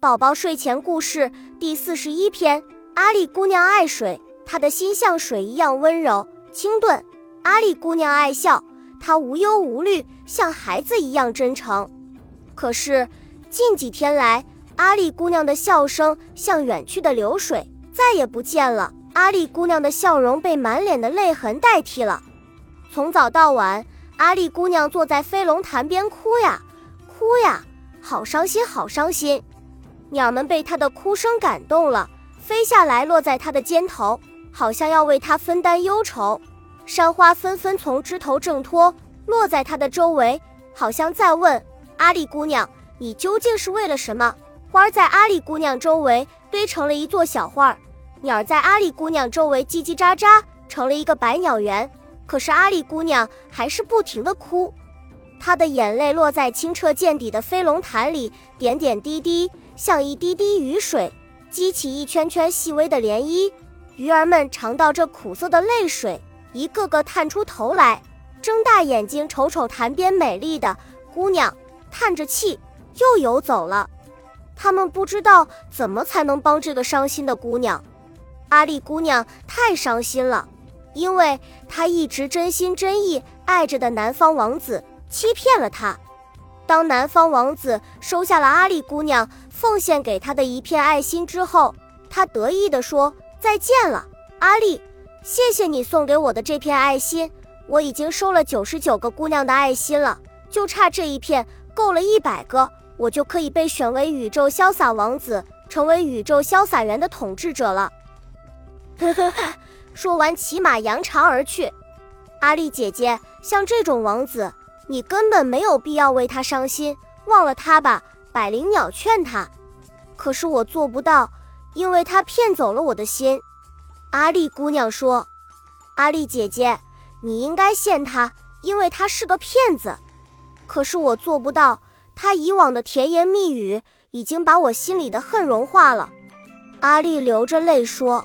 宝宝睡前故事第四十一篇：阿丽姑娘爱水，她的心像水一样温柔清顿。阿丽姑娘爱笑，她无忧无虑，像孩子一样真诚。可是近几天来，阿丽姑娘的笑声像远去的流水，再也不见了。阿丽姑娘的笑容被满脸的泪痕代替了。从早到晚，阿丽姑娘坐在飞龙潭边哭呀哭呀，好伤心，好伤心。鸟们被他的哭声感动了，飞下来落在他的肩头，好像要为他分担忧愁。山花纷纷从枝头挣脱，落在他的周围，好像在问阿丽姑娘：“你究竟是为了什么？”花儿在阿丽姑娘周围堆成了一座小花儿，鸟儿在阿丽姑娘周围叽叽喳喳，成了一个百鸟园。可是阿丽姑娘还是不停地哭。她的眼泪落在清澈见底的飞龙潭里，点点滴滴，像一滴滴雨水，激起一圈圈细微的涟漪。鱼儿们尝到这苦涩的泪水，一个个探出头来，睁大眼睛瞅瞅潭边美丽的姑娘，叹着气又游走了。他们不知道怎么才能帮这个伤心的姑娘。阿丽姑娘太伤心了，因为她一直真心真意爱着的南方王子。欺骗了她。当南方王子收下了阿丽姑娘奉献给他的一片爱心之后，他得意地说：“再见了，阿丽，谢谢你送给我的这片爱心。我已经收了九十九个姑娘的爱心了，就差这一片，够了一百个，我就可以被选为宇宙潇洒王子，成为宇宙潇洒园的统治者了。”呵呵呵，说完骑马扬长而去。阿丽姐姐，像这种王子。你根本没有必要为他伤心，忘了他吧。百灵鸟劝他，可是我做不到，因为他骗走了我的心。阿丽姑娘说：“阿丽姐姐，你应该羡他，因为他是个骗子。可是我做不到，他以往的甜言蜜语已经把我心里的恨融化了。”阿丽流着泪说。